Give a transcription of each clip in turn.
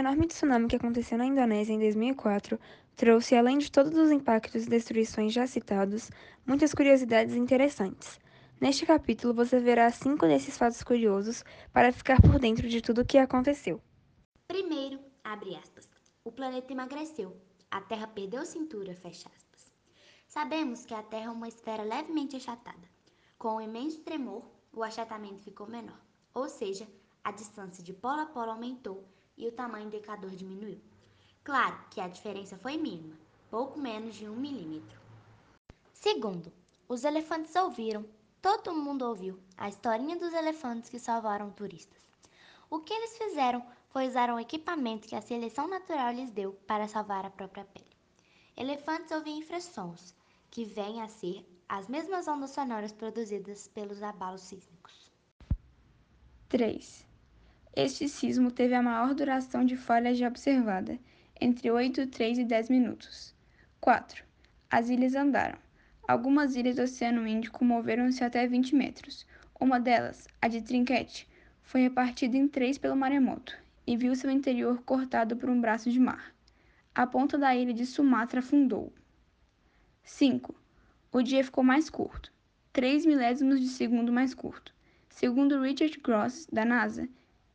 enorme tsunami que aconteceu na Indonésia em 2004 trouxe, além de todos os impactos e destruições já citados, muitas curiosidades interessantes. Neste capítulo você verá cinco desses fatos curiosos para ficar por dentro de tudo o que aconteceu. Primeiro, abre aspas, o planeta emagreceu, a Terra perdeu cintura, fecha aspas. Sabemos que a Terra é uma esfera levemente achatada. Com o imenso tremor, o achatamento ficou menor, ou seja, a distância de polo a polo aumentou e o tamanho do indicador diminuiu. Claro que a diferença foi mínima, pouco menos de um milímetro. Segundo, os elefantes ouviram, todo mundo ouviu, a historinha dos elefantes que salvaram turistas. O que eles fizeram foi usar um equipamento que a seleção natural lhes deu para salvar a própria pele. Elefantes ouvem infrassons, que vêm a ser as mesmas ondas sonoras produzidas pelos abalos sísmicos. 3. Este sismo teve a maior duração de falha já observada, entre 8, 3 e 10 minutos. 4. As ilhas andaram. Algumas ilhas do Oceano Índico moveram-se até 20 metros. Uma delas, a de Trinquete, foi repartida em três pelo maremoto e viu seu interior cortado por um braço de mar. A ponta da ilha de Sumatra afundou. 5. O dia ficou mais curto, 3 milésimos de segundo mais curto. Segundo Richard Gross, da NASA,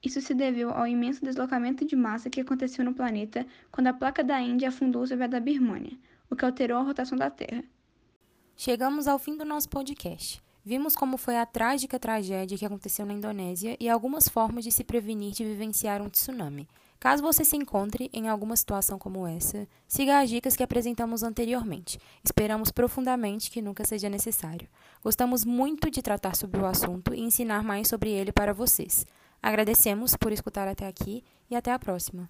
isso se deveu ao imenso deslocamento de massa que aconteceu no planeta quando a placa da Índia afundou sobre a da Birmânia, o que alterou a rotação da Terra. Chegamos ao fim do nosso podcast. Vimos como foi a trágica tragédia que aconteceu na Indonésia e algumas formas de se prevenir de vivenciar um tsunami. Caso você se encontre em alguma situação como essa, siga as dicas que apresentamos anteriormente. Esperamos profundamente que nunca seja necessário. Gostamos muito de tratar sobre o assunto e ensinar mais sobre ele para vocês. Agradecemos por escutar até aqui e até a próxima.